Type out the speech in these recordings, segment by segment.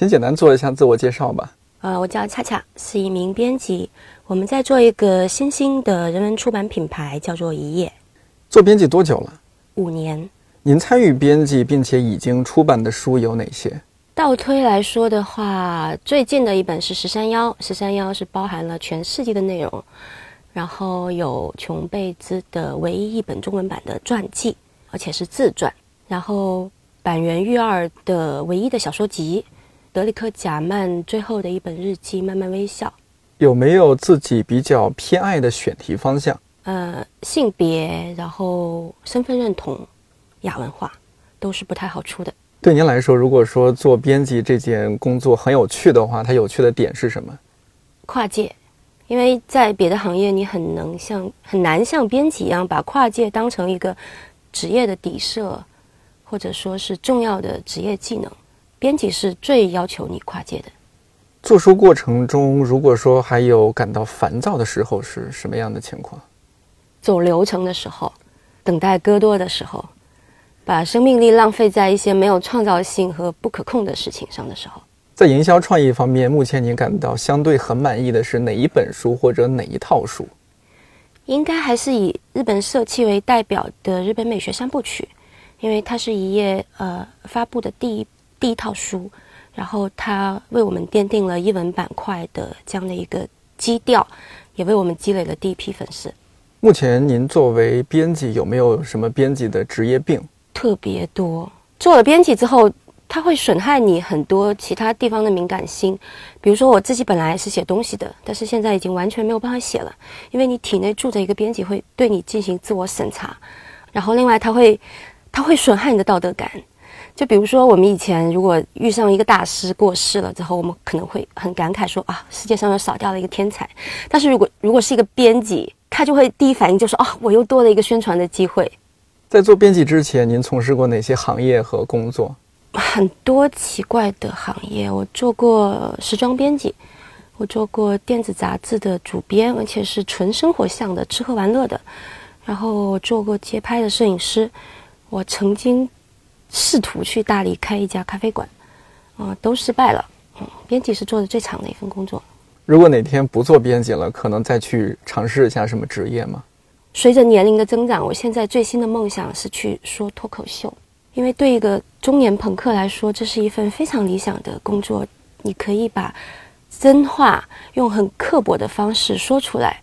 先简单做一下自我介绍吧。呃，我叫恰恰，是一名编辑。我们在做一个新兴的人文出版品牌，叫做一页。做编辑多久了？五年。您参与编辑并且已经出版的书有哪些？倒推来说的话，最近的一本是《十三幺》，《十三幺》是包含了全世界的内容，然后有琼贝兹的唯一一本中文版的传记，而且是自传，然后板垣育二的唯一的小说集。德里克·贾曼最后的一本日记《慢慢微笑》，有没有自己比较偏爱的选题方向？呃，性别，然后身份认同，亚文化，都是不太好出的。对您来说，如果说做编辑这件工作很有趣的话，它有趣的点是什么？跨界，因为在别的行业，你很能像很难像编辑一样把跨界当成一个职业的底色，或者说是重要的职业技能。编辑是最要求你跨界的。做书过程中，如果说还有感到烦躁的时候，是什么样的情况？走流程的时候，等待戈多的时候，把生命力浪费在一些没有创造性和不可控的事情上的时候。在营销创意方面，目前您感到相对很满意的是哪一本书或者哪一套书？应该还是以日本社气为代表的日本美学三部曲，因为它是一页呃发布的第一。第一套书，然后它为我们奠定了译文板块的这样的一个基调，也为我们积累了第一批粉丝。目前您作为编辑，有没有什么编辑的职业病？特别多。做了编辑之后，它会损害你很多其他地方的敏感性。比如说，我自己本来是写东西的，但是现在已经完全没有办法写了，因为你体内住着一个编辑，会对你进行自我审查。然后，另外，它会，它会损害你的道德感。就比如说，我们以前如果遇上一个大师过世了之后，我们可能会很感慨说啊，世界上又少掉了一个天才。但是如果如果是一个编辑，他就会第一反应就是啊，我又多了一个宣传的机会。在做编辑之前，您从事过哪些行业和工作？很多奇怪的行业，我做过时装编辑，我做过电子杂志的主编，而且是纯生活向的，吃喝玩乐的。然后我做过街拍的摄影师，我曾经。试图去大理开一家咖啡馆，啊，都失败了。嗯，编辑是做的最长的一份工作。如果哪天不做编辑了，可能再去尝试一下什么职业吗？随着年龄的增长，我现在最新的梦想是去说脱口秀，因为对一个中年朋克来说，这是一份非常理想的工作。你可以把真话用很刻薄的方式说出来，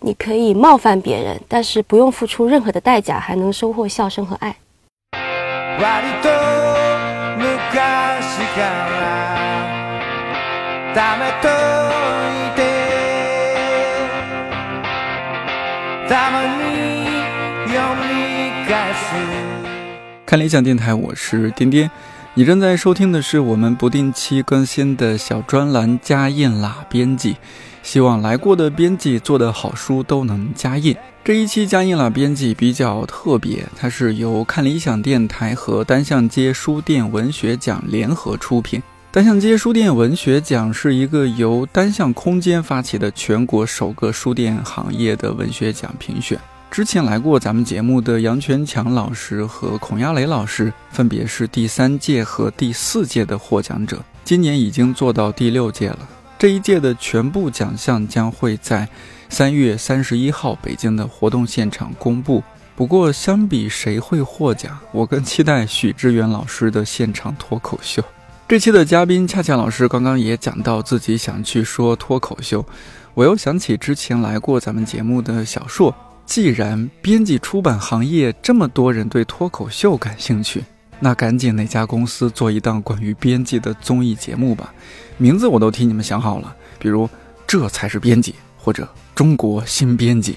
你可以冒犯别人，但是不用付出任何的代价，还能收获笑声和爱。看理想电台，我是颠颠。你正在收听的是我们不定期更新的小专栏《加印啦编辑》，希望来过的编辑做的好书都能加印。这一期加印了编辑比较特别，它是由看理想电台和单向街书店文学奖联合出品。单向街书店文学奖是一个由单向空间发起的全国首个书店行业的文学奖评选。之前来过咱们节目的杨全强老师和孔亚雷老师，分别是第三届和第四届的获奖者，今年已经做到第六届了。这一届的全部奖项将会在。三月三十一号，北京的活动现场公布。不过，相比谁会获奖，我更期待许知远老师的现场脱口秀。这期的嘉宾恰恰老师刚刚也讲到自己想去说脱口秀，我又想起之前来过咱们节目的小硕。既然编辑出版行业这么多人对脱口秀感兴趣，那赶紧哪家公司做一档关于编辑的综艺节目吧。名字我都替你们想好了，比如“这才是编辑”或者。中国新编辑，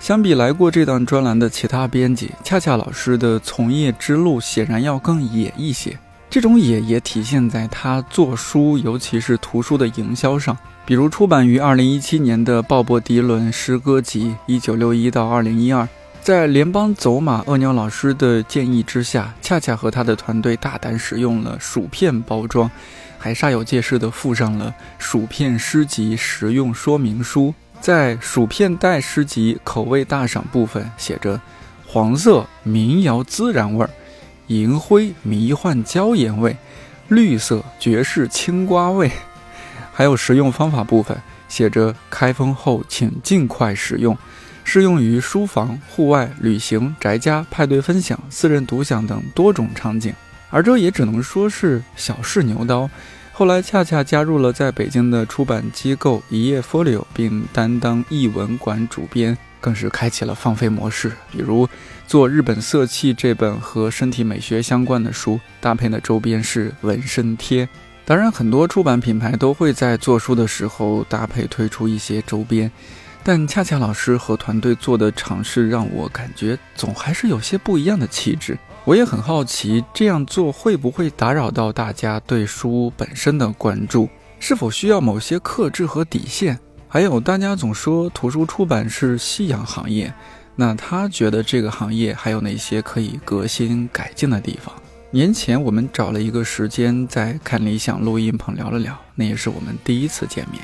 相比来过这档专栏的其他编辑，恰恰老师的从业之路显然要更野一些。这种野也体现在他做书，尤其是图书的营销上。比如出版于二零一七年的鲍勃迪伦诗歌集（一九六一到二零一二），在联邦走马鳄鸟老师的建议之下，恰恰和他的团队大胆使用了薯片包装。还煞有介事地附上了薯片诗集实用说明书，在薯片袋诗集口味大赏部分写着“黄色民谣孜然味儿”，银灰迷幻椒盐味，绿色爵士青瓜味。还有食用方法部分，写着开封后请尽快食用，适用于书房、户外、旅行、宅家、派对分享、私人独享等多种场景。而这也只能说是小试牛刀。后来恰恰加入了在北京的出版机构一页 Folio，并担当译文馆主编，更是开启了放飞模式。比如做《日本色气》这本和身体美学相关的书，搭配的周边是纹身贴。当然，很多出版品牌都会在做书的时候搭配推出一些周边，但恰恰老师和团队做的尝试让我感觉总还是有些不一样的气质。我也很好奇，这样做会不会打扰到大家对书本身的关注？是否需要某些克制和底线？还有，大家总说图书出版是夕阳行业，那他觉得这个行业还有哪些可以革新改进的地方？年前我们找了一个时间在看理想录音棚聊了聊，那也是我们第一次见面。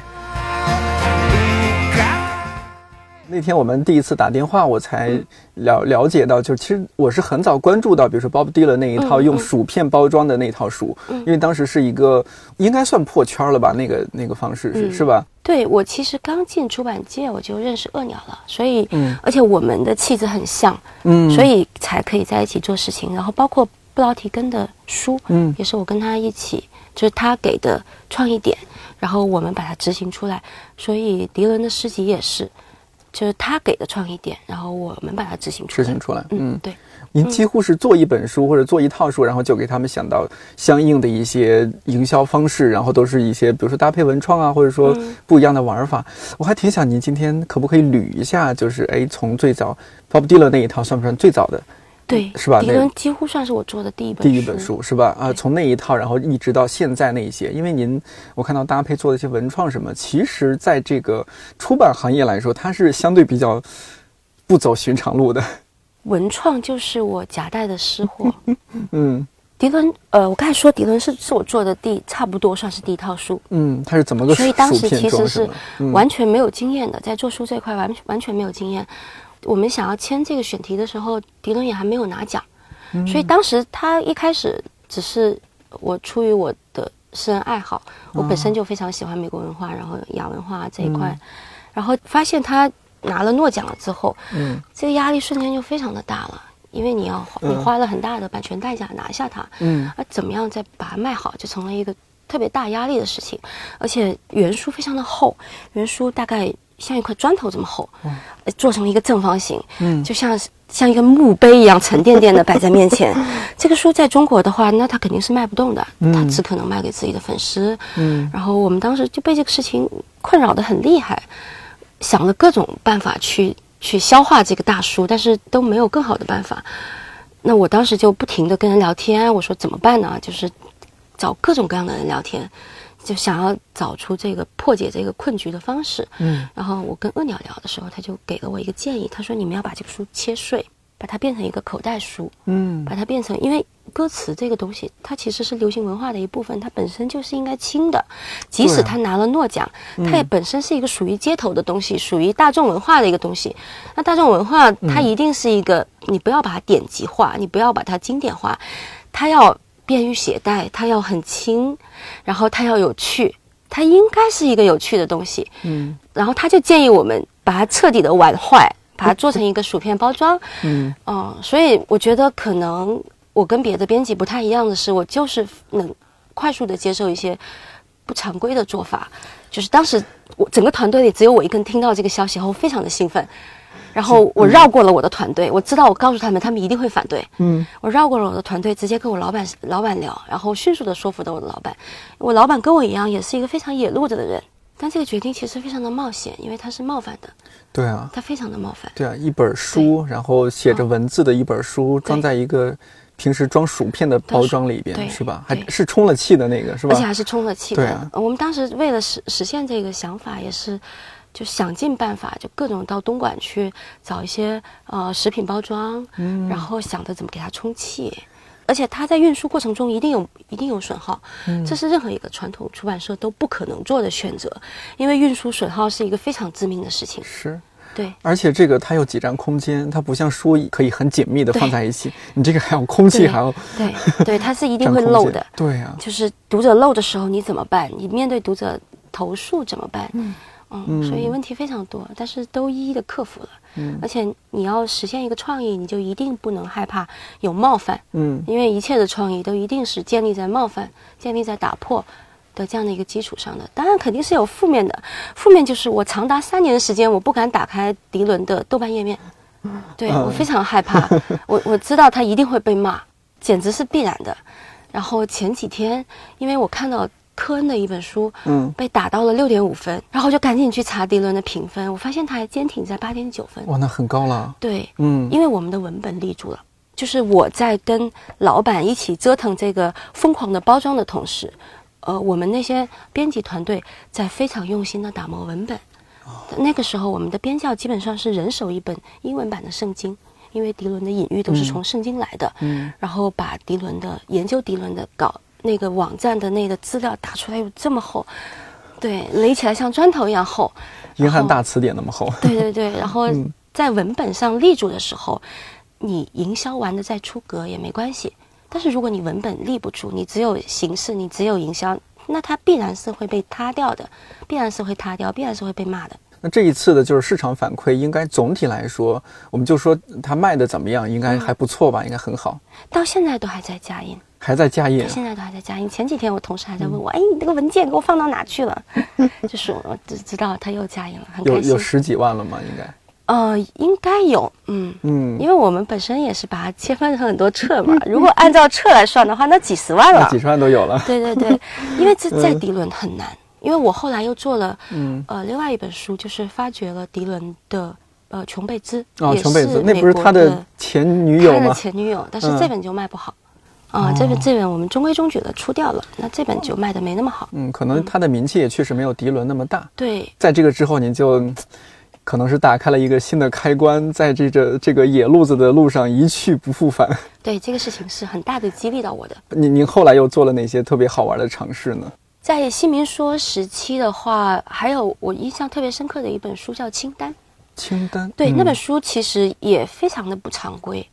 那天我们第一次打电话，我才了了解到，就是其实我是很早关注到，比如说 Bob Dylan 那一套用薯片包装的那套书，因为当时是一个应该算破圈了吧，那个那个方式是是吧？对我其实刚进出版界我就认识恶鸟了，所以而且我们的气质很像，嗯，所以才可以在一起做事情。然后包括布劳提根的书，嗯，也是我跟他一起，就是他给的创意点，然后我们把它执行出来。所以迪伦的诗集也是。就是他给的创意点，然后我们把它执行出来。执行出来，嗯，对。您几乎是做一本书或者做一套书，然后就给他们想到相应的一些营销方式，然后都是一些比如说搭配文创啊，或者说不一样的玩法。我还挺想您今天可不可以捋一下，就是哎，从最早 Bob Dylan 那一套算不算最早的？对，是吧？迪伦几乎算是我做的第一本第一本书，是吧？啊，从那一套，然后一直到现在那一些，因为您，我看到搭配做的一些文创什么，其实在这个出版行业来说，它是相对比较不走寻常路的。文创就是我夹带的私货。嗯，迪伦，呃，我刚才说迪伦是是我做的第差不多算是第一套书。嗯，他是怎么个？所以当时其实是完全没有经验的，在做书这块完完全没有经验。我们想要签这个选题的时候，迪伦也还没有拿奖，所以当时他一开始只是我出于我的私人爱好，我本身就非常喜欢美国文化，然后亚文化这一块，然后发现他拿了诺奖了之后，嗯，这个压力瞬间就非常的大了，因为你要你花了很大的版权代价拿下它，嗯，啊，怎么样再把它卖好，就成了一个特别大压力的事情，而且原书非常的厚，原书大概。像一块砖头这么厚，嗯做成一个正方形，嗯，就像像一个墓碑一样沉甸甸的摆在面前。这个书在中国的话，那它肯定是卖不动的，它只可能卖给自己的粉丝。嗯，然后我们当时就被这个事情困扰的很厉害，想了各种办法去去消化这个大书，但是都没有更好的办法。那我当时就不停的跟人聊天，我说怎么办呢？就是找各种各样的人聊天。就想要找出这个破解这个困局的方式，嗯，然后我跟恶鸟聊的时候，他就给了我一个建议，他说你们要把这个书切碎，把它变成一个口袋书，嗯，把它变成，因为歌词这个东西，它其实是流行文化的一部分，它本身就是应该轻的，即使它拿了诺奖，它也本身是一个属于街头的东西，属于大众文化的一个东西。那大众文化它一定是一个，你不要把它典籍化，你不要把它经典化，它要。便于携带，它要很轻，然后它要有趣，它应该是一个有趣的东西。嗯，然后他就建议我们把它彻底的玩坏，把它做成一个薯片包装。嗯，哦，所以我觉得可能我跟别的编辑不太一样的是，我就是能快速的接受一些不常规的做法。就是当时我整个团队里只有我一个人听到这个消息后，非常的兴奋。然后我绕过了我的团队，我知道我告诉他们，他们一定会反对。嗯，我绕过了我的团队，直接跟我老板老板聊，然后迅速的说服了我的老板。我老板跟我一样，也是一个非常野路子的人，但这个决定其实非常的冒险，因为他是冒犯的。对啊，他非常的冒犯。对啊，一本书，然后写着文字的一本书，装在一个平时装薯片的包装里边，是吧？还是充了气的那个，是吧？而且还是充了气的。对啊，我们当时为了实实现这个想法，也是。就想尽办法，就各种到东莞去找一些呃食品包装，嗯，然后想着怎么给它充气，而且它在运输过程中一定有一定有损耗，嗯，这是任何一个传统出版社都不可能做的选择，因为运输损耗是一个非常致命的事情。是，对，而且这个它有挤占空间，它不像书可以很紧密的放在一起，你这个还有空气，还要对对，它是 一定会漏的。对呀、就是读者漏的时候你怎么办？你面对读者投诉怎么办？嗯所以问题非常多，但是都一一的克服了。嗯。而且你要实现一个创意，你就一定不能害怕有冒犯，嗯。因为一切的创意都一定是建立在冒犯、建立在打破的这样的一个基础上的。当然肯定是有负面的，负面就是我长达三年的时间，我不敢打开迪伦的豆瓣页面，对嗯。我非常害怕，我我知道他一定会被骂，简直是必然的。然后前几天，因为我看到科恩的一本书，嗯，被打到了六点五分，然后就赶紧去查迪伦的评分，我发现他还坚挺在八点九分。哇，那很高了。对，嗯因为我们的文本立住了，就是我在跟老板一起折腾这个疯狂的包装的同时，呃，我们那些编辑团队在非常用心的打磨文本。那个时候，我们的编校基本上是人手一本英文版的圣经，因为迪伦的隐喻都是从圣经来的。嗯然后把迪伦的研究迪伦的稿那个网站的那个资料打出来有这么厚，对，垒起来像砖头一样厚。英汉大词典那么厚。对对对，然后嗯在文本上立住的时候，你营销完的再出格也没关系。但是如果你文本立不住，你只有形式，你只有营销，那它必然是会被塌掉的，必然是会塌掉，必然是会被骂的。那这一次的就是市场反馈，应该总体来说，我们就说它卖的怎么样，应该还不错吧，应该很好，到现在都还在加印，还在加印到。现在都还在加印。前几天我同事还在问我，哎，你那个文件给我放到哪去了？就是我只知道他又加印了，很开心有有。十几万了吗？应该。呃，应该有，嗯。嗯，因为我们本身也是把它切分成很多册嘛，如果按照册来算的话，那几十万了。几十万都有了。对对对，因为这在迪伦很难，因为我后来又做了嗯，呃另外一本书，就是发掘了迪伦的呃琼贝兹，哦，也琼贝兹，那不是他的前女友他的吗？前女友，但是嗯这本就卖不好。啊、这本这本我们中规中矩的出掉了，那这本就卖的没那么好。嗯，可能他的名气也确实没有迪伦那么大。对在这个之后，您就嗯可能是打开了一个新的开关，在这个这个野路子的路上一去不复返。对，这个事情是很大的激励到我的。您您后来又做了哪些特别好玩的尝试呢？在新民说时期的话，还有我印象特别深刻的一本书叫《清单》。清单对，嗯那本书其实也非常的不常规，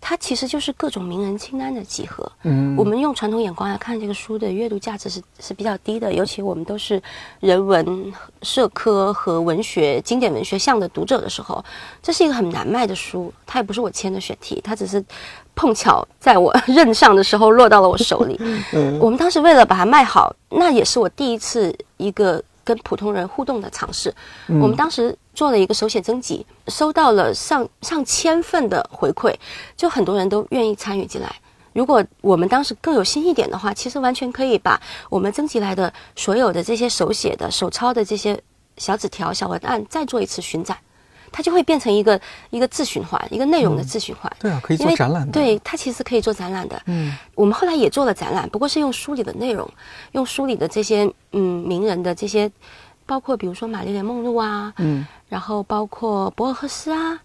它其实就是各种名人清单的集合。嗯我们用传统眼光来看这个书的阅读价值是是比较低的，尤其我们都是人文、社科和文学、经典文学向的读者的时候，这是一个很难卖的书。它也不是我签的选题，它只是碰巧在我 任上的时候落到了我手里。嗯我们当时为了把它卖好，那也是我第一次一个跟普通人互动的尝试。我们当时做了一个手写征集，收到了上上千份的回馈，就很多人都愿意参与进来。如果我们当时更有心一点的话，其实完全可以把我们征集来的所有的这些手写的、手抄的这些小纸条、小文案，再做一次巡展，它就会变成一个一个自循环，一个内容的自循环。对啊，可以做展览的。，对，它其实可以做展览的。嗯我们后来也做了展览，不过是用书里的内容，用书里的这些嗯名人的这些，包括比如说玛丽莲梦露啊，嗯然后包括博尔赫斯啊，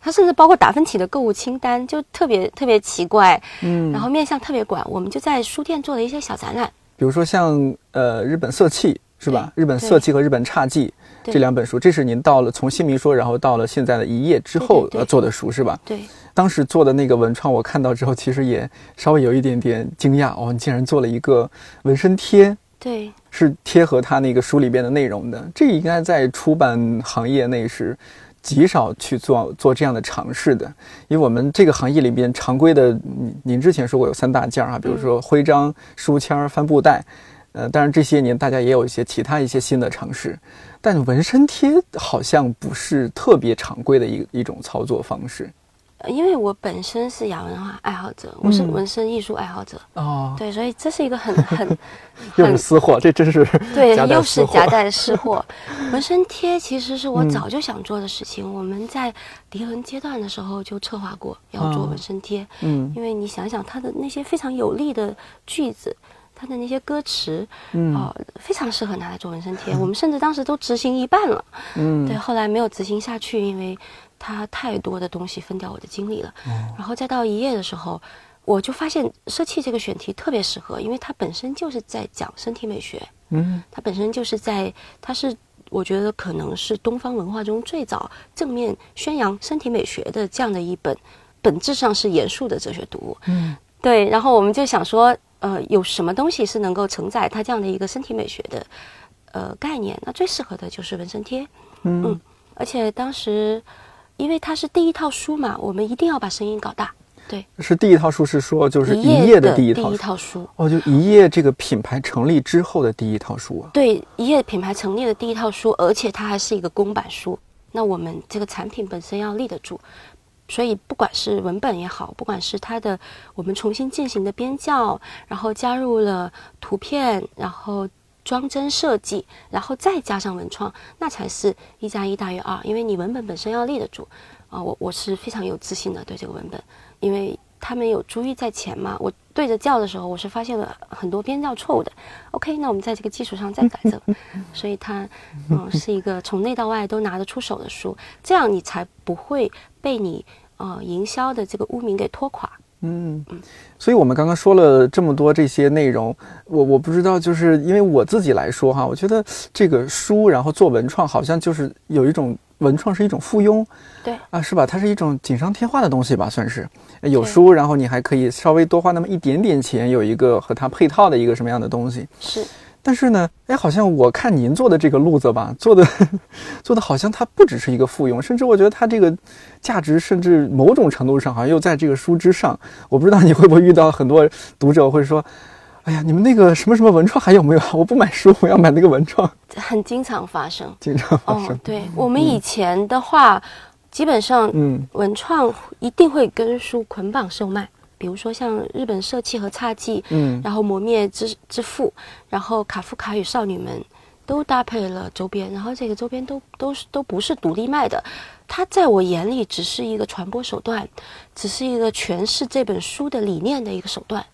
它甚至包括达芬奇的购物清单，就特别特别奇怪，嗯，然后面向特别广。我们就在书店做了一些小展览，比如说像呃日本色气是吧？日本色气和日本侘寂这两本书，这是您到了从新民说，然后到了现在的一页之后呃做的书是吧？对当时做的那个文创，我看到之后，其实也稍微有一点点惊讶哦，你竟然做了一个纹身贴，对是贴合他那个书里边的内容的。这应该在出版行业内是极少去做做这样的尝试的，因为我们这个行业里边常规的，您您之前说过有三大件儿啊，比如说徽章、书签儿、帆布袋。呃，当然这些年大家也有一些其他一些新的尝试，但纹身贴好像不是特别常规的一一种操作方式呃因为我本身是亚文化爱好者，我是嗯纹身艺术爱好者，哦，对，所以这是一个很 很 又很是私货，这真是 对，又是夹带私货。纹身贴其实是我嗯早就想做的事情，我们在迪伦阶段的时候就策划过要做哦纹身贴，嗯因为你想想它的那些非常有力的句子。它的那些歌词，嗯哦、非常适合拿来做纹身贴。我们甚至当时都执行一半了，嗯对，后来没有执行下去，因为他太多的东西分掉我的精力了。哦然后再到一页的时候，我就发现设计这个选题特别适合，因为它本身就是在讲身体美学，嗯它本身就是在，它是我觉得可能是东方文化中最早正面宣扬身体美学的这样的一本，本质上是严肃的哲学读物。嗯，对。然后我们就想说，呃，有什么东西是能够承载它这样的一个身体美学的呃概念？那最适合的就是纹身贴。嗯嗯，而且当时因为它是第一套书嘛，我们一定要把声音搞大。对，是第一套书是说就是一一页的第第一套书套书。哦，就一页这个品牌成立之后的第一套书啊。对，一页品牌成立的第一套书，而且它还是一个公版书。那我们这个产品本身要立得住，所以不管是文本也好，不管是它的我们重新进行的编校，然后加入了图片，然后装帧设计，然后再加上文创，那才是一加一大于二。因为你文本本身要立得住啊，我我是非常有自信的对这个文本，因为他们有珠玉在前嘛。我对着教的时候，我是发现了很多编校错误的。OK，那我们在这个基础上再改正，所以它嗯是一个从内到外都拿得出手的书，这样你才不会被你呃营销的这个污名给拖垮。嗯，所以我们刚刚说了这么多这些内容，我我不知道，就是因为我自己来说哈，我觉得这个书然后做文创，好像就是有一种文创是一种附庸，对啊，是吧？它是一种锦上添花的东西吧，算是有书，然后你还可以稍微多花那么一点点钱，有一个和它配套的一个什么样的东西。是，但是呢，哎，好像我看您做的这个路子吧，做的 做的好像它不只是一个附庸，甚至我觉得它这个价值，甚至某种程度上好像又在这个书之上。我不知道你会不会遇到很多读者会说，哎呀，你们那个什么什么文创还有没有？我不买书，我要买那个文创，很经常发生。经常发生。哦，对我们以前的话，基本上嗯文创一定会跟书捆绑售卖，比如说像日本社气和侘寂，嗯。然后磨灭之之父，然后卡夫卡与少女们都搭配了周边，然后这个周边都都是都不是独立卖的，它在我眼里只是一个传播手段，只是一个诠释这本书的理念的一个手段，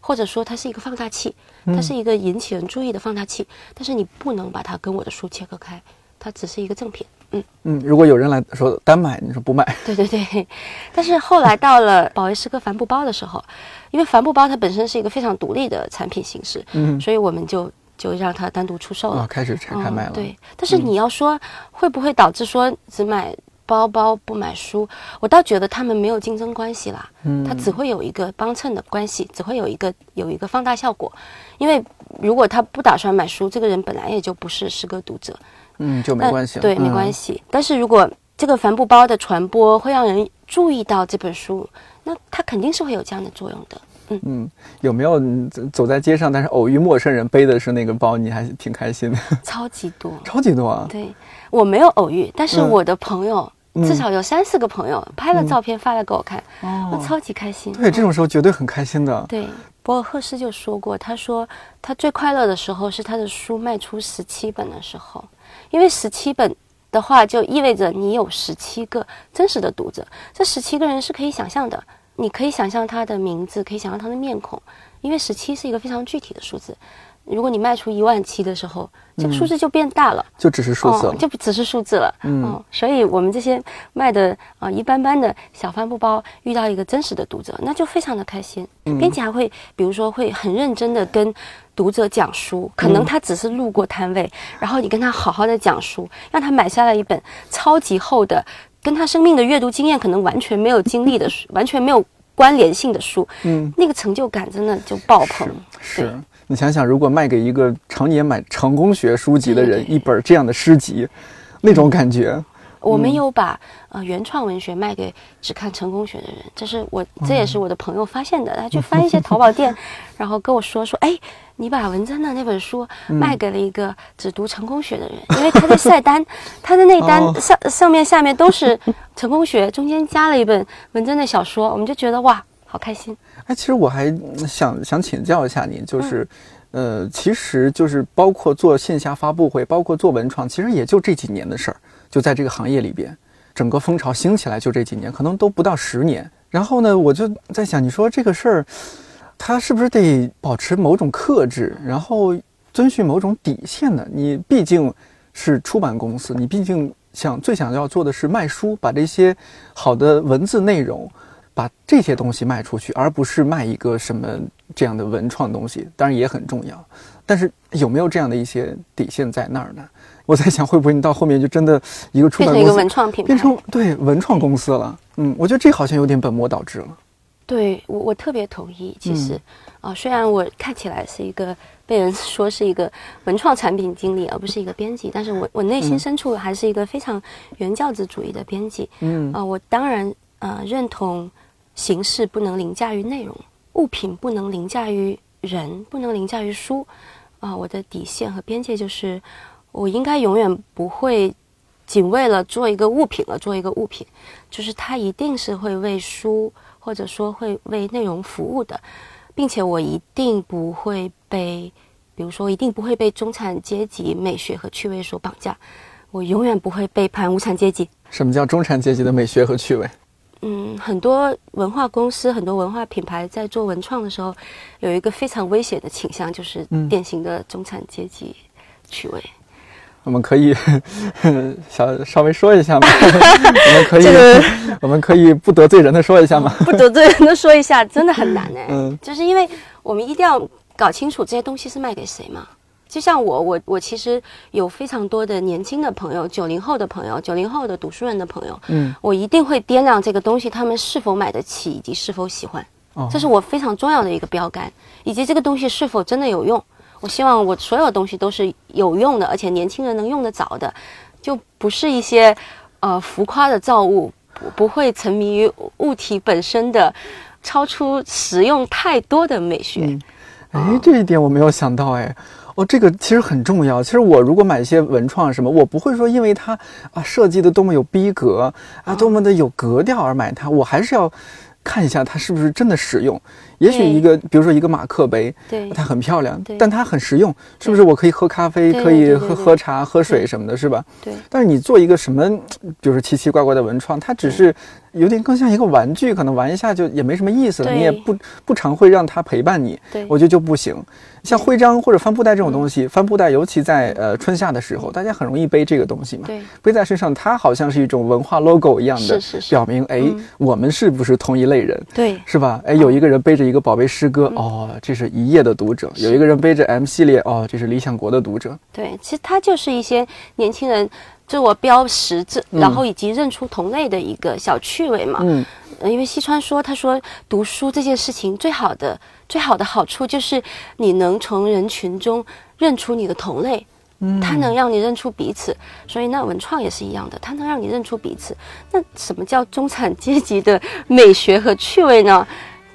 或者说它是一个放大器，它是一个引起人注意的放大器，但是你不能把它跟我的书切割开，它只是一个赠品。嗯，嗯，如果有人来说单买，你说不买，对对对，但是后来到了保卫诗歌帆布包的时候，因为帆布包它本身是一个非常独立的产品形式，嗯所以我们就就让它单独出售了。啊，开始拆开卖了。嗯。对，但是你要说会不会导致说只买包包不买书，我倒觉得他们没有竞争关系啦，嗯它只会有一个帮衬的关系，只会有一个有一个放大效果。因为如果他不打算买书，这个人本来也就不是诗歌读者，嗯，就没关系了。对，没关系。系。但是如果这个帆布包的传播会让人注意到这本书，那它肯定是会有这样的作用的。嗯嗯，有没有走走在街上，但是偶遇陌生人背的是那个包，你还挺开心的？超级多。超级多啊！对我没有偶遇，但是嗯我的朋友、嗯至少有三四个朋友拍了照片发来给我看，哦我超级开心。对，这种时候绝对很开心的。对，博尔赫斯就说过，他说他最快乐的时候是他的书卖出十七本的时候，因为十七本的话就意味着你有十七个真实的读者，这十七个人是可以想象的，你可以想象他的名字，可以想象他的面孔，因为十七是一个非常具体的数字。如果你卖出一万七的时候，这个数字就变大了。就只是数字了哦，。就不只是数字了。嗯哦，所以我们这些卖的啊、呃一般般的小帆布包，遇到一个真实的读者，那就非常的开心。嗯编辑还会，比如说会很认真的跟读者讲书，可嗯能他只是路过摊位，然后你跟他好好的讲书，让他买下了一本超级厚的，跟他生命的阅读经验可能完全没有经历的书，完全没有关联性的书，嗯，那个成就感真的就爆棚。是你想想，如果卖给一个常年买成功学书籍的人一本这样的诗集，那种感觉，我们有把呃原创文学卖给只看成功学的人，这是我这也是我的朋友发现的，他去翻一些淘宝店，然后跟我说说，哎，你把文珍的那本书卖给了一个只读成功学的人，因为他在晒单，他的那单哦。上上面下面都是成功学，中间加了一本文珍的小说，我们就觉得哇，好开心。哎，其实我还嗯想想请教一下您，就是，呃，其实就是包括做线下发布会，包括做文创，其实也就这几年的事儿，就在这个行业里边，整个风潮兴起来就这几年，可能都不到十年。然后呢，我就在想，你说这个事儿，它是不是得保持某种克制，然后遵循某种底线呢？你毕竟是出版公司，你毕竟想最想要做的是卖书，把这些好的文字内容。把这些东西卖出去，而不是卖一个什么这样的文创东西，当然也很重要。但是有没有这样的一些底线在那儿呢？我在想，会不会你到后面就真的一个出版变成一个文创品牌，变成对文创公司了？嗯，我觉得这好像有点本末倒置了。对我我特别同意。其实嗯啊、虽然我看起来是一个被人说是一个文创产品经理，而不是一个编辑，但是我我内心深处还是一个非常原教旨主义的编辑。嗯啊、我当然呃认同形式不能凌驾于内容，物品不能凌驾于人，不能凌驾于书。啊、我的底线和边界就是，我应该永远不会仅为了做一个物品而做一个物品，就是它一定是会为书或者说会为内容服务的，并且我一定不会被，比如说一定不会被中产阶级美学和趣味所绑架，我永远不会背叛无产阶级。什么叫中产阶级的美学和趣味？嗯，很多文化公司、很多文化品牌在做文创的时候，有一个非常危险的倾向，就是嗯典型的中产阶级趣味。我们可以 小稍微说一下吗？我们可以，这个 我们可以不得罪人的说一下吗？不得罪人的说一下，真的很难哎、嗯就是因为我们一定要搞清楚这些东西是卖给谁嘛。就像我，我我其实有非常多的年轻的朋友，九零后的朋友，九零后的读书人的朋友，嗯，我一定会掂量这个东西他们是否买得起，以及是否喜欢，哦这是我非常重要的一个标杆，以及这个东西是否真的有用。我希望我所有东西都是有用的，而且年轻人能用得着的，就不是一些呃浮夸的造物，不不会沉迷于物体本身的超出实用太多的美学。嗯哎，这一点我没有想到，哎，哦，这个其实很重要。其实我如果买一些文创什么，我不会说因为它啊设计的多么有逼格啊，多么的有格调而买它，我还是要看一下它是不是真的实用。也许一个，比如说一个马克杯，对它很漂亮对，但它很实用，是不是？我可以喝咖啡，可以喝喝茶、喝水什么的，是吧？对但是你做一个什么，比如说奇奇怪怪的文创，它只是有点更像一个玩具，可能玩一下就也没什么意思了，你也不不常会让它陪伴你。对我觉得就不行。像徽章或者帆布袋这种东西，帆布袋尤其在呃春夏的时候，大家很容易背这个东西嘛。对背在身上，它好像是一种文化 logo 一样的，是是是表明哎、嗯我们是不是同一类人？对是吧？哎，有一个人背着一个宝贝诗歌，哦，这是一夜的读者；有一个人背着 M 系列，哦，这是理想国的读者。对，其实它就是一些年轻人自我标识，这然后以及认出同类的一个小趣味嘛。嗯，呃，因为西川说，他说读书这件事情最好的最好的好处就是你能从人群中认出你的同类。嗯它能让你认出彼此，所以那文创也是一样的，它能让你认出彼此。那什么叫中产阶级的美学和趣味呢？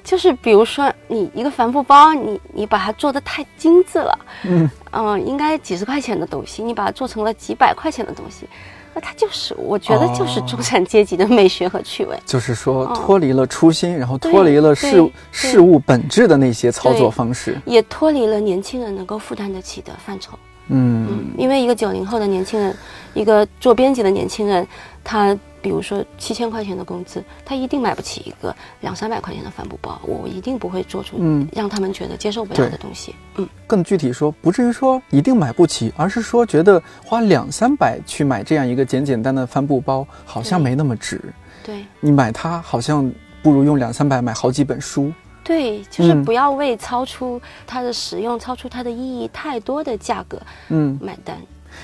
就是比如说你一个帆布包，你你把它做的太精致了，嗯嗯、应该几十块钱的东西，你把它做成了几百块钱的东西，那它就是我觉得就是哦中产阶级的美学和趣味。就是说哦脱离了初心，然后脱离了事对事物本质的那些操作方式。也脱离了年轻人能够负担得起的范畴。嗯嗯，因为一个九零后的年轻人，一个做编辑的年轻人，他比如说七千块钱的工资，他一定买不起一个两三百块钱的帆布包。我一定不会做出嗯让他们觉得接受不了的东西。嗯，更具体说，不至于说一定买不起，而是说觉得花两三百去买这样一个简简单的帆布包，好像没那么值。对你买它，好像不如用两三百买好几本书。对，就是嗯不要为超出它的使用、超出它的意义太多的价格嗯，买单。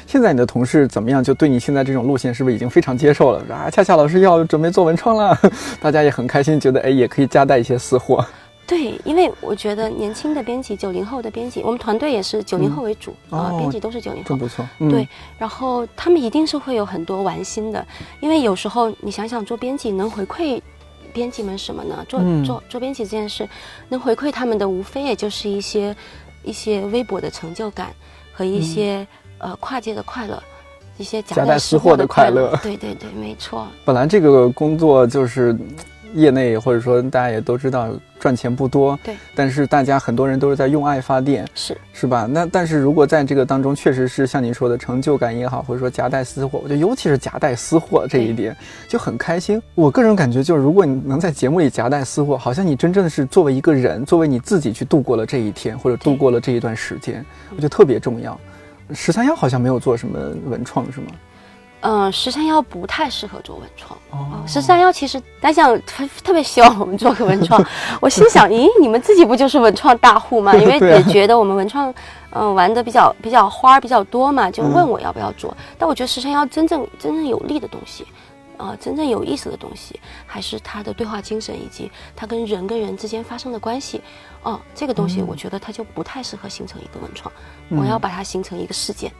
现在你的同事怎么样？就对你现在这种路线是不是已经非常接受了？说啊，恰恰老师要准备做文创了，大家也很开心，觉得哎，也可以夹带一些私货。对，因为我觉得年轻的编辑，九零后的编辑，我们团队也是九零后为主啊、哦编辑都是九零后真。不错。嗯、对，然后他们一定是会有很多玩心的，因为有时候你想想，做编辑能回馈编辑们什么呢？做、嗯做做编辑这件事，能回馈他们的无非也就是一些一些微薄的成就感和一些、呃跨界的快乐，一些嗯夹带私私货的快快乐对对对，没错。本来这个工作就是嗯业内或者说大家也都知道赚钱不多，对，但是大家很多人都是在用爱发电，是是吧？那但是如果在这个当中确实是像您说的成就感也好，或者说夹带私货，我觉得尤其是夹带私货这一点就很开心。我个人感觉就是，如果你能在节目里夹带私货，好像你真正的是作为一个人，作为你自己去度过了这一天，或者度过了这一段时间，我觉得特别重要。十三幺好像没有做什么文创，是吗？嗯，十三幺不太适合做文创。哦，十三幺其实大家想特特别希望我们做个文创，我心想，咦，你们自己不就是文创大户吗？因为也觉得我们文创，嗯，玩的比较比较花比较多嘛，就问我要不要做。但我觉得十三幺真正真正有利的东西，啊，真正有意思的东西，还是他的对话精神以及他跟人跟人之间发生的关系。哦，这个东西我觉得它就不太适合形成一个文创，我要把它形成一个事件。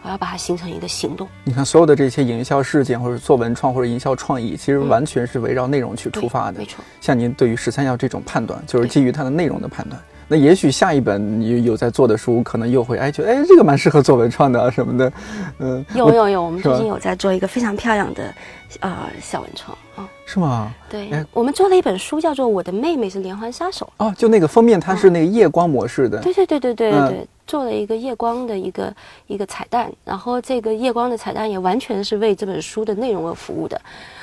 我要把它形成一个行动。你看，所有的这些营销事件，或者做文创或者营销创意，其实完全是围绕内容去出发的。没错。像您对于十三幺这种判断，就是基于它的内容的判断。那也许下一本你有在做的书，可能又会哎觉得哎这个蛮适合做文创的啊什么的。嗯，有有有，我们最近有在做一个非常漂亮的呃小文创啊。是吗？对，我们做了一本书，叫做《我的妹妹是连环杀手》。哦，就那个封面，它是那个夜光模式的。对对对对对对。做了一个夜光的一个一个彩蛋，然后这个夜光的彩蛋也完全是为这本书的内容而服务的。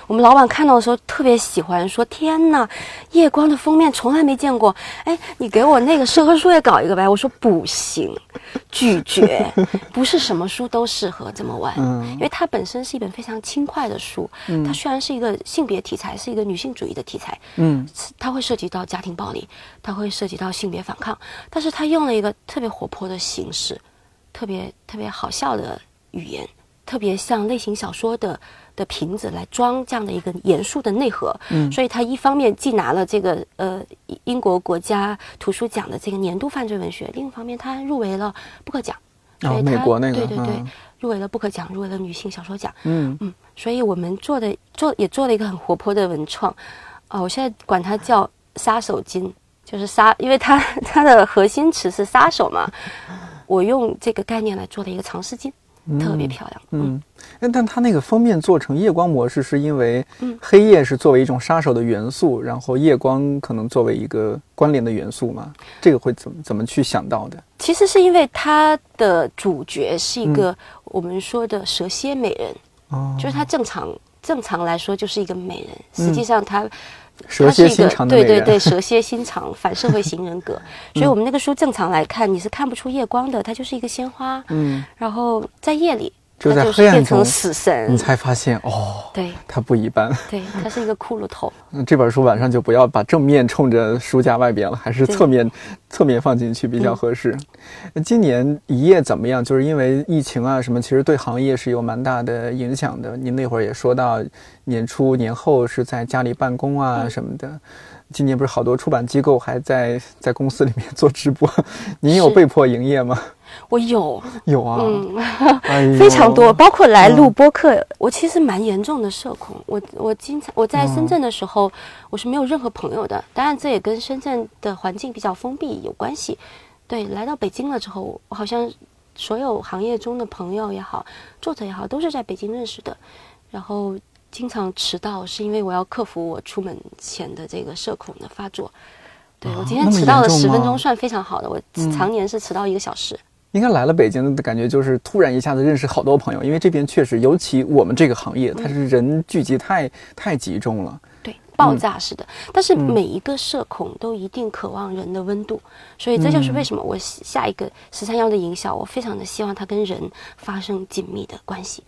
我们老板看到的时候特别喜欢，说：“天哪，夜光的封面从来没见过。”哎，你给我那个社科书也搞一个呗？我说不行，拒绝，不是什么书都适合这么玩。嗯，因为它本身是一本非常轻快的书。嗯，它虽然是一个性别题材，是一个女性主义的题材。嗯，它会涉及到家庭暴力，它会涉及到性别反抗，但是它用了一个特别活泼的形式，特别特别好笑的语言，特别像类型小说的。的瓶子来装这样的一个严肃的内核，嗯，所以他一方面既拿了这个呃英国国家图书奖的这个年度犯罪文学，另一方面他入围了布克奖，哦，美国那个，对对对，入围了布克奖，入围了女性小说奖，嗯。嗯，所以我们做的做也做了一个很活泼的文创，啊，我现在管它叫杀手金，就是杀，因为它它的核心词是杀手嘛，我用这个概念来做的一个长丝巾。特别漂亮，嗯，哎，但它那个封面做成夜光模式，是因为黑夜是作为一种杀手的元素，然后夜光可能作为一个关联的元素嘛？这个会怎么怎么去想到的？其实是因为它的主角是一个我们说的蛇蝎美人，哦，就是它正常正常来说就是一个美人，实际上它。蛇蝎心肠对对对，蛇蝎心肠，反社会型人格。所以，我们那个书正常来看，你是看不出夜光的，它就是一个鲜花。嗯，然后在夜里。就在黑暗中，死神，你才发现哦，对，它不一般，对，它是一个骷髅头。那 这本书晚上就不要把正面冲着书架外边了，还是侧面，侧面放进去比较合适。今年一夜怎么样？就是因为疫情啊什么，其实对行业是有蛮大的影响的。您那会儿也说到，年初年后是在家里办公啊什么的。今年不是好多出版机构还在在公司里面做直播，您有被迫营业吗？我有有啊，嗯，非常多，包括来录播客。我其实蛮严重的社恐，我我经常我在深圳的时候，我是没有任何朋友的。当然，这也跟深圳的环境比较封闭有关系。对，来到北京了之后，我好像所有行业中的朋友也好，作者也好，都是在北京认识的。然后经常迟到，是因为我要克服我出门前的这个社恐的发作。对我今天迟到了十分钟，算非常好的。我常年是迟到一个小时。应该来了北京的感觉就是突然一下子认识好多朋友，因为这边确实，尤其我们这个行业，它是人聚集太太集中了，对，爆炸式的。但是每一个社恐都一定渴望人的温度，所以这就是为什么我下一个十三幺的营销，我非常的希望它跟人发生紧密的关系。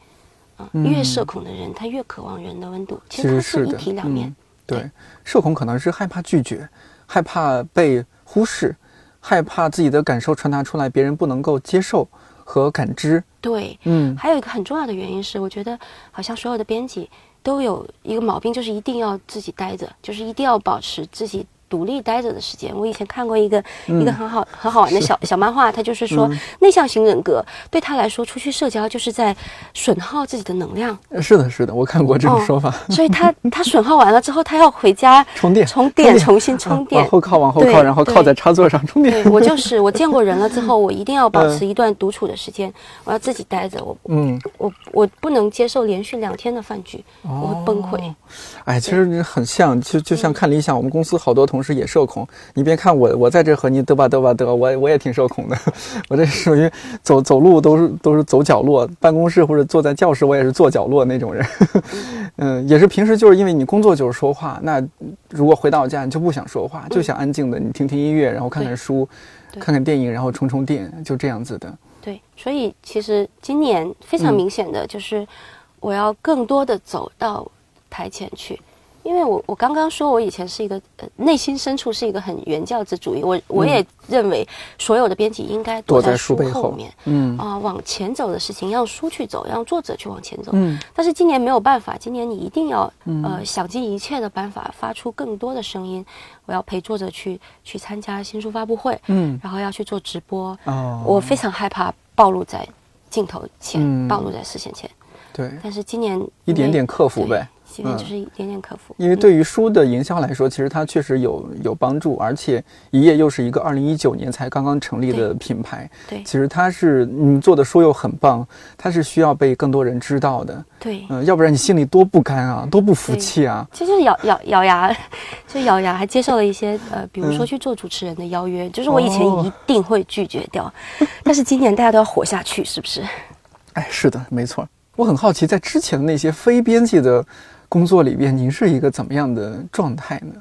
啊，越社恐的人，他越渴望人的温度。其实是一体两面。对，社恐可能是害怕拒绝，害怕被忽视。害怕自己的感受传达出来，别人不能够接受和感知。对，嗯，还有一个很重要的原因是，我觉得好像所有的编辑都有一个毛病，就是一定要自己待着，就是一定要保持自己。独立待着的时间，我以前看过一个一个很好很好玩的小小漫画，他就是说内向型人格对他来说，出去社交就是在损耗自己的能量。是的，是的，我看过这种说法。所以他他损耗完了之后，他要回家 充电，充电，重新充电，往后靠，往后靠，然后靠在插座上充电。我就是我见过人了之后，我一定要保持一段独处的时间，我要自己待着。我嗯，我我不能接受连续两天的饭局，我会崩溃。哎，其实很像，就就像看理想，我们公司好多同。同时也社恐，你别看我，我在这和你嘚吧嘚吧嘚，我我也挺社恐的。我这属于走走路都是都是走角落，办公室或者坐在教室，我也是坐角落那种人。嗯，也是平时就是因为你工作就是说话，那如果回到家你就不想说话，就想安静的，你听听音乐，然后看看书，看看电影，然后充充电，就这样子的。对，所以其实今年非常明显的就是。我要更多的走到台前去。因为我我刚刚说，我以前是一个呃内心深处是一个很原教旨主义，我我也认为所有的编辑应该躲在书后面，嗯啊，往前走的事情让书去走，让作者去往前走。嗯，但是今年没有办法，今年你一定要呃想尽一切的办法发出更多的声音。我要陪作者去去参加新书发布会，嗯，然后要去做直播。哦，我非常害怕暴露在镜头前，暴露在视线前。对，但是今年一点点克服呗。今天只是一点点克服，因为对于书的营销来说，其实它确实有有帮助，而且一页又是一个二零一九年才刚刚成立的品牌，对，其实它是你做的书又很棒，它是需要被更多人知道的，对，嗯，要不然你心里多不甘啊，多不服气啊，其实咬咬咬牙，就咬牙还接受了一些呃，比如说去做主持人的邀约，就是我以前一定会拒绝掉，但是今年大家都要活下去，是不是？哎，是的，没错。我很好奇，在之前的那些非编辑的。工作里边，您是一个怎么样的状态呢？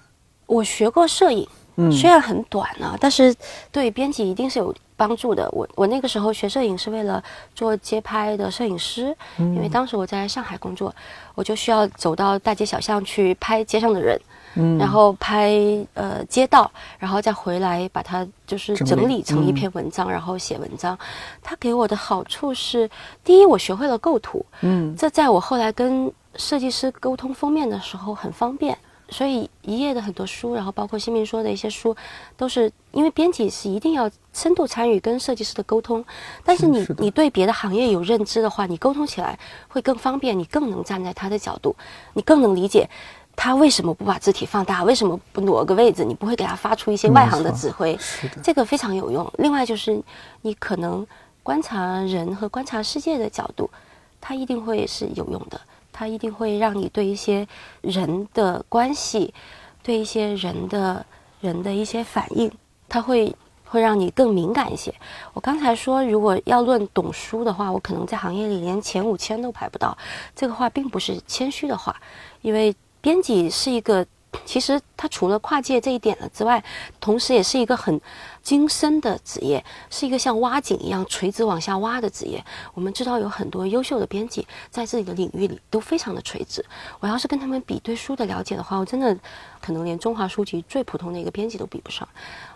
我学过摄影，嗯，虽然很短呢，但是对编辑一定是有帮助的。我我那个时候学摄影是为了做街拍的摄影师，因为当时我在上海工作，我就需要走到大街小巷去拍街上的人，嗯，然后拍呃街道，然后再回来把它就是整理成一篇文章，然后写文章。它给我的好处是，第一，我学会了构图，嗯，这在我后来跟设计师沟通封面的时候很方便，所以一页的很多书，然后包括新民说的一些书，都是因为编辑是一定要深度参与跟设计师的沟通。但是你你对别的行业有认知的话，你沟通起来会更方便，你更能站在他的角度，你更能理解他为什么不把字体放大，为什么不挪个位置，你不会给他发出一些外行的指挥。这个非常有用。另外就是你可能观察人和观察世界的角度，它一定会是有用的。它一定会让你对一些人的关系，对一些人的人的一些反应，它会会让你更敏感一些。我刚才说，如果要论懂书的话，我可能在行业里连前五千都排不到。这个话并不是谦虚的话，因为编辑是一个。其实它除了跨界这一点了之外，同时也是一个很精深的职业，是一个像挖井一样垂直往下挖的职业。我们知道有很多优秀的编辑在自己的领域里都非常的垂直。我要是跟他们比对书的了解的话，我真的可能连中华书籍最普通的一个编辑都比不上。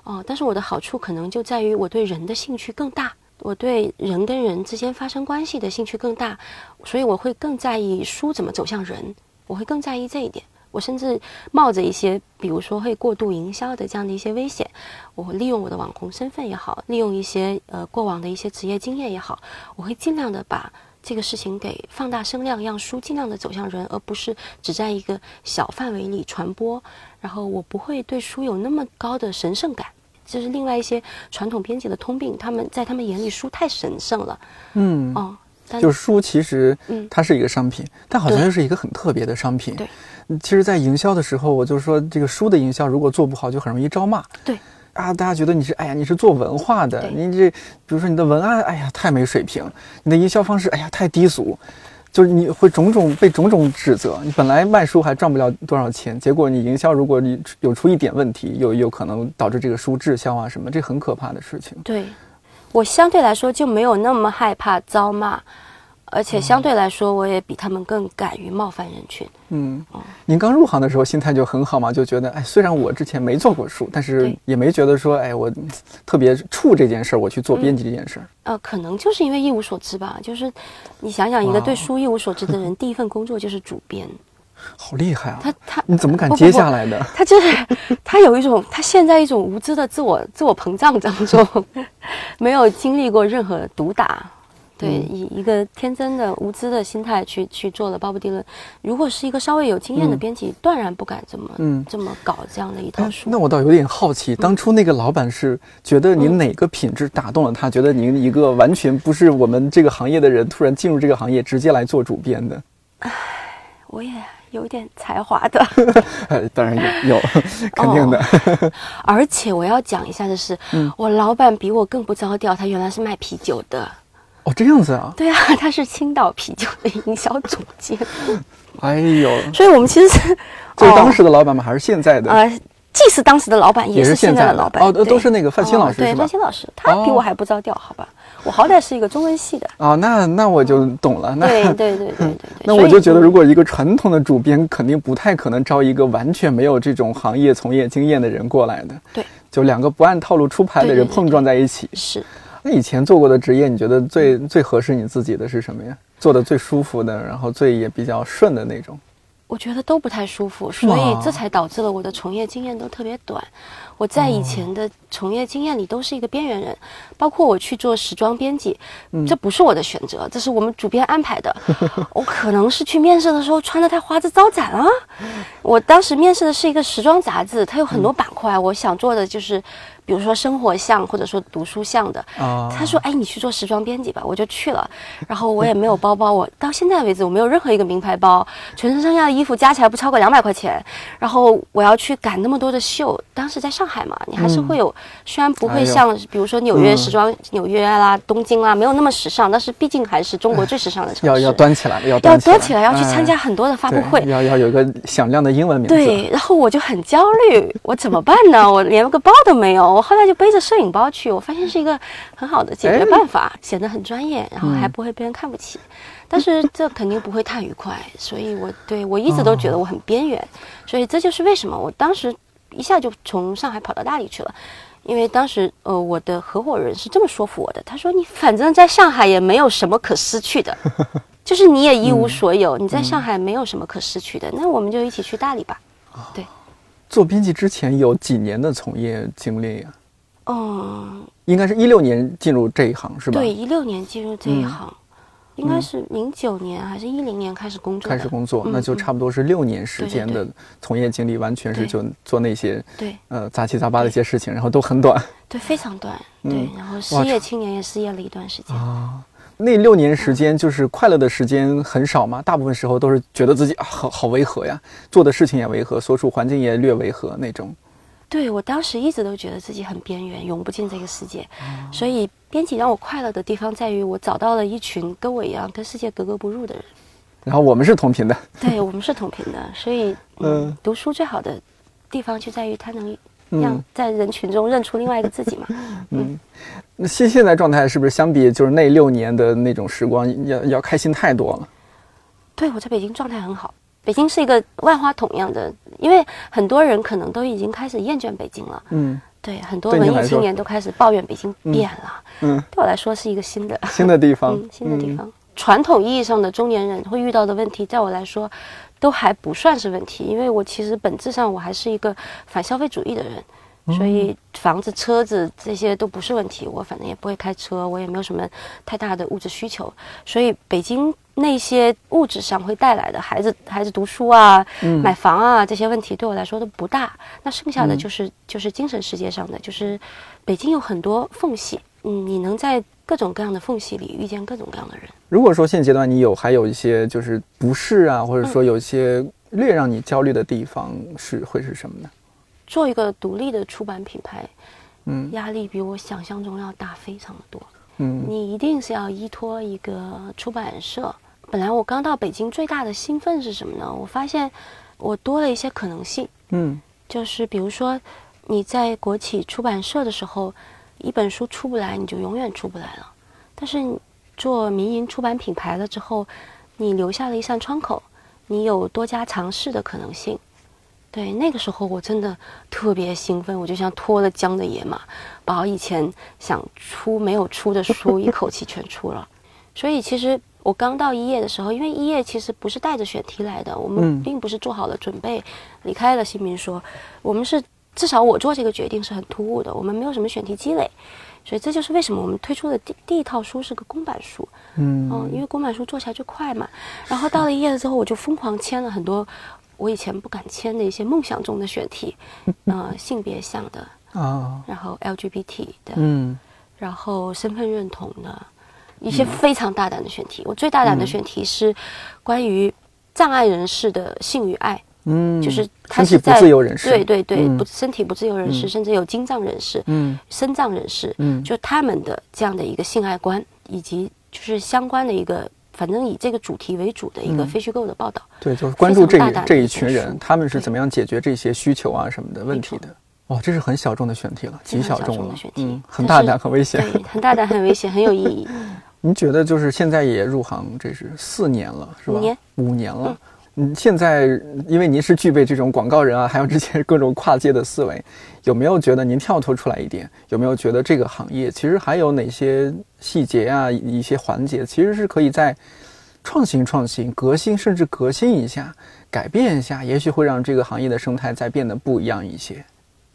哦，但是我的好处可能就在于我对人的兴趣更大，我对人跟人之间发生关系的兴趣更大，所以我会更在意书怎么走向人，我会更在意这一点。我甚至冒着一些，比如说会过度营销的这样的一些危险，我会利用我的网红身份也好，利用一些呃过往的一些职业经验也好，我会尽量的把这个事情给放大声量，让书尽量的走向人，而不是只在一个小范围里传播。然后我不会对书有那么高的神圣感，这是另外一些传统编辑的通病，他们在他们眼里书太神圣了。嗯，哦，就是书其实它是一个商品，但好像又是一个很特别的商品。对。其实，在营销的时候，我就说，这个书的营销如果做不好，就很容易招骂。对，啊，大家觉得你是，哎呀，你是做文化的，你这，比如说你的文案，哎呀，太没水平；你的营销方式，哎呀，太低俗，就是你会种种被种种指责。你本来卖书还赚不了多少钱，结果你营销，如果你有出一点问题，有有可能导致这个书滞销啊什么，这很可怕的事情。对，我相对来说就没有那么害怕遭骂。而且相对来说，我也比他们更敢于冒犯人群。嗯，您刚入行的时候心态就很好嘛，就觉得哎，虽然我之前没做过书，但是也没觉得说哎，我特别怵这件事儿，我去做编辑这件事儿。呃，可能就是因为一无所知吧。就是你想想，一个对书一无所知的人，第一份工作就是主编，好厉害啊！他他你怎么敢接下来的？他就是他有一种他现在一种无知的自我自我膨胀当中，没有经历过任何毒打。对，以一个天真的、无知的心态去去做了鲍勃迪伦。如果是一个稍微有经验的编辑，断然不敢这么嗯这么搞这样的一套书。那我倒有点好奇，当初那个老板是觉得您哪个品质打动了他，觉得您一个完全不是我们这个行业的人，突然进入这个行业，直接来做主编的？唉，我也有点才华的。当然有，有肯定的。而且我要讲一下的是，我老板比我更不着调，他原来是卖啤酒的。哦，这样子啊？对啊，他是青岛啤酒的营销总监。哎呦，所以我们其实是，就是当时的老板吗？还是现在的？呃，既是当时的老板也是现在的老板，哦，都是那个范鑫老师，对，范鑫老师，他比我还不着调，好吧？我好歹是一个中文系的。哦，那那我就懂了。对对对对对。那我就觉得，如果一个传统的主编，肯定不太可能招一个完全没有这种行业从业经验的人过来的。对。就两个不按套路出牌的人碰撞在一起。是。那以前做过的职业，你觉得最最合适你自己的是什么呀？做的最舒服的，然后最也比较顺的那种。我觉得都不太舒服，所以这才导致了我的从业经验都特别短。我在以前的从业经验里都是一个边缘人，包括我去做时装编辑，这不是我的选择，这是我们主编安排的。我可能是去面试的时候穿的太花枝招展了。我当时面试的是一个时装杂志，它有很多板块，我想做的就是。比如说生活像，或者说读书像的，他说：“哎，你去做时装编辑吧。”我就去了，然后我也没有包包，我到现在为止我没有任何一个名牌包，全身上下的衣服加起来不超过两百块钱。然后我要去赶那么多的秀，当时在上海嘛，你还是会有，虽然不会像比如说纽约时装、纽约啦、东京啦，没有那么时尚，但是毕竟还是中国最时尚的城市。要要端起来，要端起来，要去参加很多的发布会，要要有一个响亮的英文名字。对，然后我就很焦虑，我怎么办呢？我连个包都没有。后来就背着摄影包去，我发现是一个很好的解决办法，显得很专业，然后还不会被人看不起。但是这肯定不会太愉快，所以我对我一直都觉得我很边缘。所以这就是为什么我当时一下就从上海跑到大理去了，因为当时呃我的合伙人是这么说服我的，他说你反正在上海也没有什么可失去的，就是你也一无所有，你在上海没有什么可失去的，那我们就一起去大理吧。对。做编辑之前有几年的从业经历啊？哦，应该是一六年进入这一行是吧？对，一六年进入这一行，应该是零九年还是一零年开始工作？开始工作，那就差不多是六年时间的从业经历，完全是就做那些对。呃杂七杂八的一些事情，然后都很短，对，非常短，对，然后失业青年也失业了一段时间。啊。那六年时间就是快乐的时间很少嘛，大部分时候都是觉得自己啊好好违和呀，做的事情也违和，所处环境也略违和那种。对我当时一直都觉得自己很边缘，融不进这个世界，所以编辑让我快乐的地方在于我找到了一群跟我一样跟世界格格不入的人。然后我们是同频的。对我们是同频的，所以 嗯，读书最好的地方就在于它能让在人群中认出另外一个自己嘛。嗯。那现现在状态是不是相比就是那六年的那种时光要要开心太多了？对，我在北京状态很好。北京是一个万花筒一样的，因为很多人可能都已经开始厌倦北京了。嗯，对，很多文艺青年都开始抱怨北京变了。嗯，对我来说是一个新的新的地方，新的地方。传统意义上的中年人会遇到的问题，在我来说都还不算是问题，因为我其实本质上我还是一个反消费主义的人。所以房子、车子这些都不是问题，我反正也不会开车，我也没有什么太大的物质需求。所以北京那些物质上会带来的孩子、孩子读书啊、买房啊这些问题，对我来说都不大。那剩下的就是就是精神世界上的，就是北京有很多缝隙，嗯，你能在各种各样的缝隙里遇见各种各样的人。如果说现阶段你有还有一些就是不适啊，或者说有一些略让你焦虑的地方，是会是什么呢？做一个独立的出版品牌，嗯，压力比我想象中要大非常的多。嗯，你一定是要依托一个出版社。本来我刚到北京，最大的兴奋是什么呢？我发现我多了一些可能性。嗯，就是比如说你在国企出版社的时候，一本书出不来，你就永远出不来了。但是做民营出版品牌了之后，你留下了一扇窗口，你有多家尝试的可能性。对，那个时候我真的特别兴奋，我就像脱了缰的野马，把我以前想出没有出的书一口气全出了。所以其实我刚到一页的时候，因为一页其实不是带着选题来的，我们并不是做好了准备离开了新民说，我们是至少我做这个决定是很突兀的，我们没有什么选题积累，所以这就是为什么我们推出的第第一套书是个公版书，嗯，因为公版书做起来就快嘛。然后到了一页了之后，我就疯狂签了很多。我以前不敢签的一些梦想中的选题，呃，性别向的啊，然后 LGBT 的，嗯，然后身份认同的一些非常大胆的选题。我最大胆的选题是关于障碍人士的性与爱，嗯，就是身体不自由人士，对对对，不身体不自由人士，甚至有精障人士，嗯，身障人士，嗯，就他们的这样的一个性爱观，以及就是相关的一个。反正以这个主题为主的一个非虚构的报道。对，就是关注这一非常大这一群人，他们是怎么样解决这些需求啊什么的问题的。哇，这是很小众的选题了，极小众的选，题嗯，很大胆，很危险。很大胆，很危险，很有意义。您觉得就是现在也入行，这是四年了，是吧？五年，五年了。嗯，现在因为您是具备这种广告人啊，还有这些各种跨界的思维，有没有觉得您跳脱出来一点？有没有觉得这个行业其实还有哪些细节啊，一些环节其实是可以在创新、创新、革新，甚至革新一下、改变一下，也许会让这个行业的生态再变得不一样一些。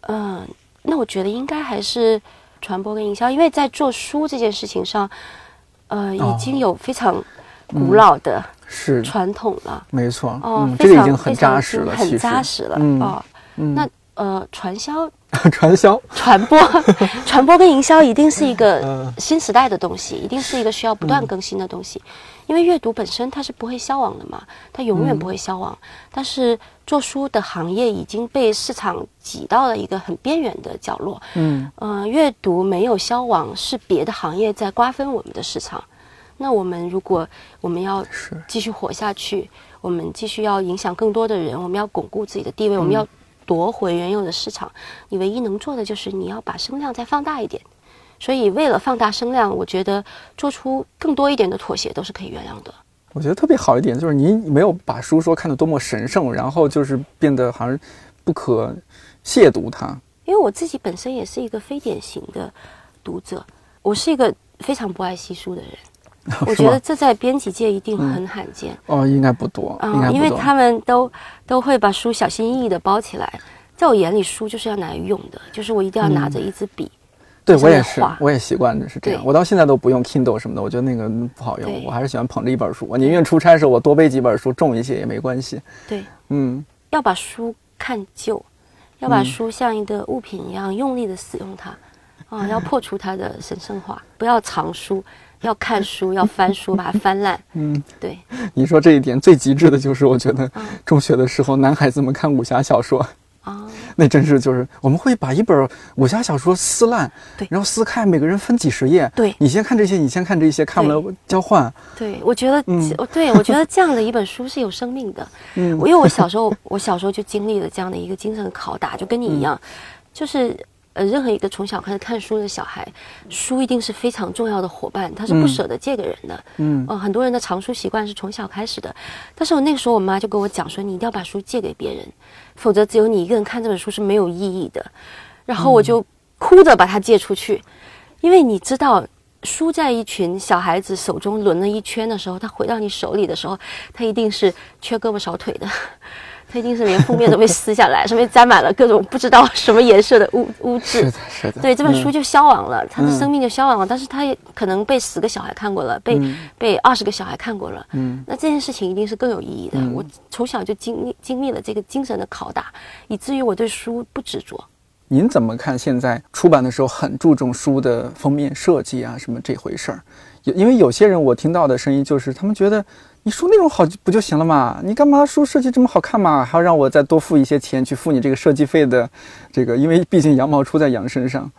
嗯，那我觉得应该还是传播跟营销，因为在做书这件事情上，呃，哦已经有非常古老的是，传统了。没错，哦，嗯，非常这个已经很扎实了，很扎实了。嗯哦，嗯那呃，传销、传销，传播、传播跟营销一定是一个嗯新时代的东西，一定是一个需要不断更新的东西。因为阅读本身它是不会消亡的嘛，它永远不会消亡。但是做书的行业已经被市场挤到了一个很边缘的角落。嗯呃，阅读没有消亡，是别的行业在瓜分我们的市场。那我们如果我们要，继续活下去，我们继续要影响更多的人，我们要巩固自己的地位，我们要夺回原有的市场。你唯一能做的就是你要把声量再放大一点。所以，为了放大声量，我觉得做出更多一点的妥协都是可以原谅的。我觉得特别好一点，就是您没有把书说看得多么神圣，然后就是变得好像不可亵渎它。因为我自己本身也是一个非典型的读者，我是一个非常不爱惜书的人。我觉得这在编辑界一定很罕见。哦，应该不多，嗯。因为他们都都会把书小心翼翼的包起来，在我眼里，书就是要拿来用的，就是我一定要拿着一支笔。对我也是我也习惯的是这样。我到现在都不用 Kindle 什么的，我觉得那个不好用，我还是喜欢捧着一本书。我宁愿出差的时候我多背几本书，重一些也没关系。对，嗯，要把书看旧，要把书像一个物品一样用力的使用它，啊，要破除它的神圣化，不要藏书，要看书，要翻书，把它翻烂。嗯，对，你说这一点最极致的就是，我觉得嗯中学的时候男孩子们看武侠小说，啊，那真是就是我们会把一本武侠小说撕烂，对然后撕开，每个人分几十页，对你先看这些，你先看这些，看完了交换。对，我觉得，嗯我对我觉得这样的一本书是有生命的。嗯因为我小时候，我小时候就经历了这样的一个精神拷打，就跟你一样，嗯就是呃，任何一个从小开始看书的小孩，书一定是非常重要的伙伴，他是不嗯舍得借给人的。嗯呃，很多人的藏书习惯是从小开始的，但是我那个时候，我妈就跟我讲说，你一定要把书借给别人，否则只有你一个人看这本书是没有意义的。然后我就哭着把它借出去，因为你知道。书在一群小孩子手中轮了一圈的时候，它回到你手里的时候，它一定是缺胳膊少腿的，它一定是连封面都被撕下来，上面沾满了各种不知道什么颜色的污污渍是的，。是的。对，这本书嗯就消亡了，它的嗯生命就消亡了。但是他也可能被十个小孩看过了，被、嗯被二十个小孩看过了。嗯那这件事情一定是更有意义的。嗯我从小就经历经历了这个精神的拷打，以至于我对书不执着。您怎么看现在出版的时候很注重书的封面设计啊，什么这回事儿？有因为有些人我听到的声音就是，他们觉得你书内容好就不就行了嘛？你干嘛书设计这么好看嘛？还要让我再多付一些钱去付你这个设计费的这个？因为毕竟羊毛出在羊身上，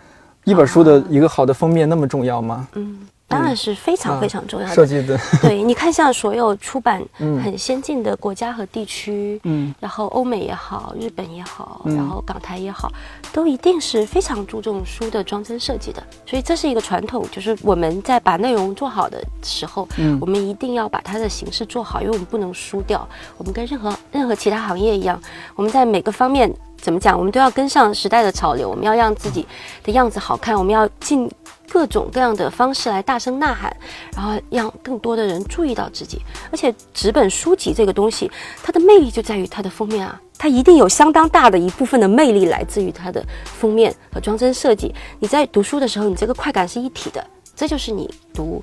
一本书的一个好的封面那么重要吗？嗯，当然是非常非常重要的。设计的，对，你看，像所有出版 嗯很先进的国家和地区，嗯然后欧美也好，日本也好，嗯然后港台也好，都一定是非常注重书的装帧设计的。所以这是一个传统，就是我们在把内容做好的时候，嗯我们一定要把它的形式做好，因为我们不能输掉。我们跟任何任何其他行业一样，我们在每个方面怎么讲，我们都要跟上时代的潮流，我们要让自己的样子好看，我们要尽各种各样的方式来大声呐喊，然后让更多的人注意到自己。而且纸本书籍这个东西，它的魅力就在于它的封面啊，它一定有相当大的一部分的魅力来自于它的封面和装帧设计。你在读书的时候，你这个快感是一体的，这就是你读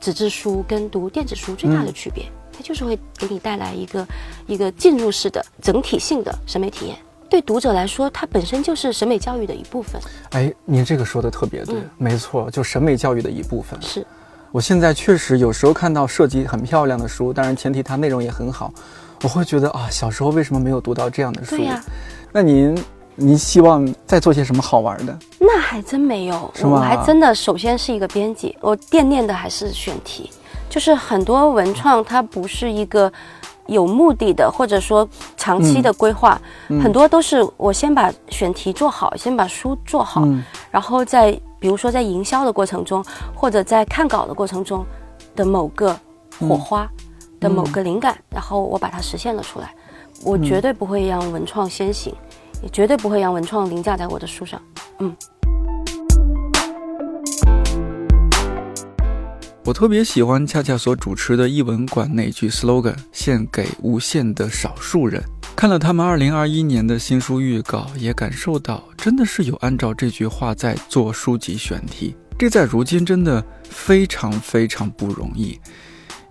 纸质书跟读电子书最大的区别。它就是会给你带来一个一个进入式的整体性的审美体验。对读者来说，它本身就是审美教育的一部分。哎，您这个说的特别对，嗯没错，就审美教育的一部分。是，我现在确实有时候看到设计很漂亮的书，当然前提它内容也很好，我会觉得啊，小时候为什么没有读到这样的书？对呀、那您您希望再做些什么好玩的？那还真没有，我还真的首先是一个编辑，我惦念的还是选题。就是很多文创它不是一个有目的的，或者说长期的规划，很多都是我先把选题做好，先把书做好，然后在比如说在营销的过程中，或者在看稿的过程中的某个火花的某个灵感，然后我把它实现了出来。我绝对不会让文创先行，也绝对不会让文创凌驾在我的书上。嗯。我特别喜欢恰恰所主持的译文馆那句 slogan：“ 献给无限的少数人。”看了他们二零二一年的新书预告，也感受到真的是有按照这句话在做书籍选题。这在如今真的非常非常不容易。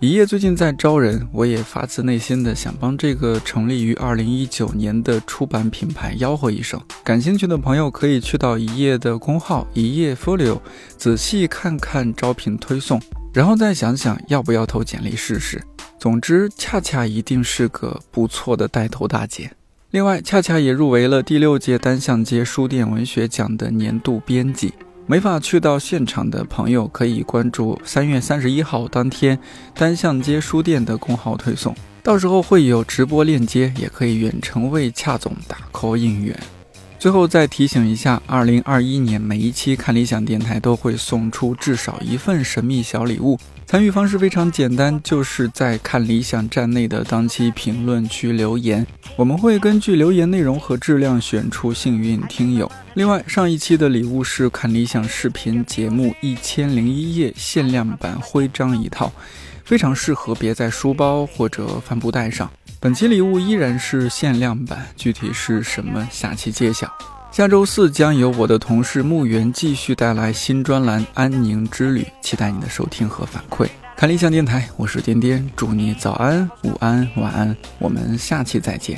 一页最近在招人，我也发自内心的想帮这个成立于二零一九年的出版品牌吆喝一声。感兴趣的朋友可以去到一页的公号一页 folio，仔细看看招聘推送。然后再想想要不要投简历试试。总之，恰恰一定是个不错的带头大姐。另外，恰恰也入围了第六届单向街书店文学奖的年度编辑。没法去到现场的朋友，可以关注三月三十一号当天单向街书店的公号推送，到时候会有直播链接，也可以远程为恰总打 call 应援。最后再提醒一下，二零二一年每一期看理想电台都会送出至少一份神秘小礼物。参与方式非常简单，就是在看理想站内的当期评论区留言，我们会根据留言内容和质量选出幸运听友。另外，上一期的礼物是看理想视频节目《一千零一夜》限量版徽章一套，非常适合别在书包或者帆布袋上。本期礼物依然是限量版，具体是什么，下期揭晓。下周四将由我的同事木原继续带来新专栏《安宁之旅》，期待你的收听和反馈。看理想电台，我是颠颠，祝你早安、午安、晚安，我们下期再见。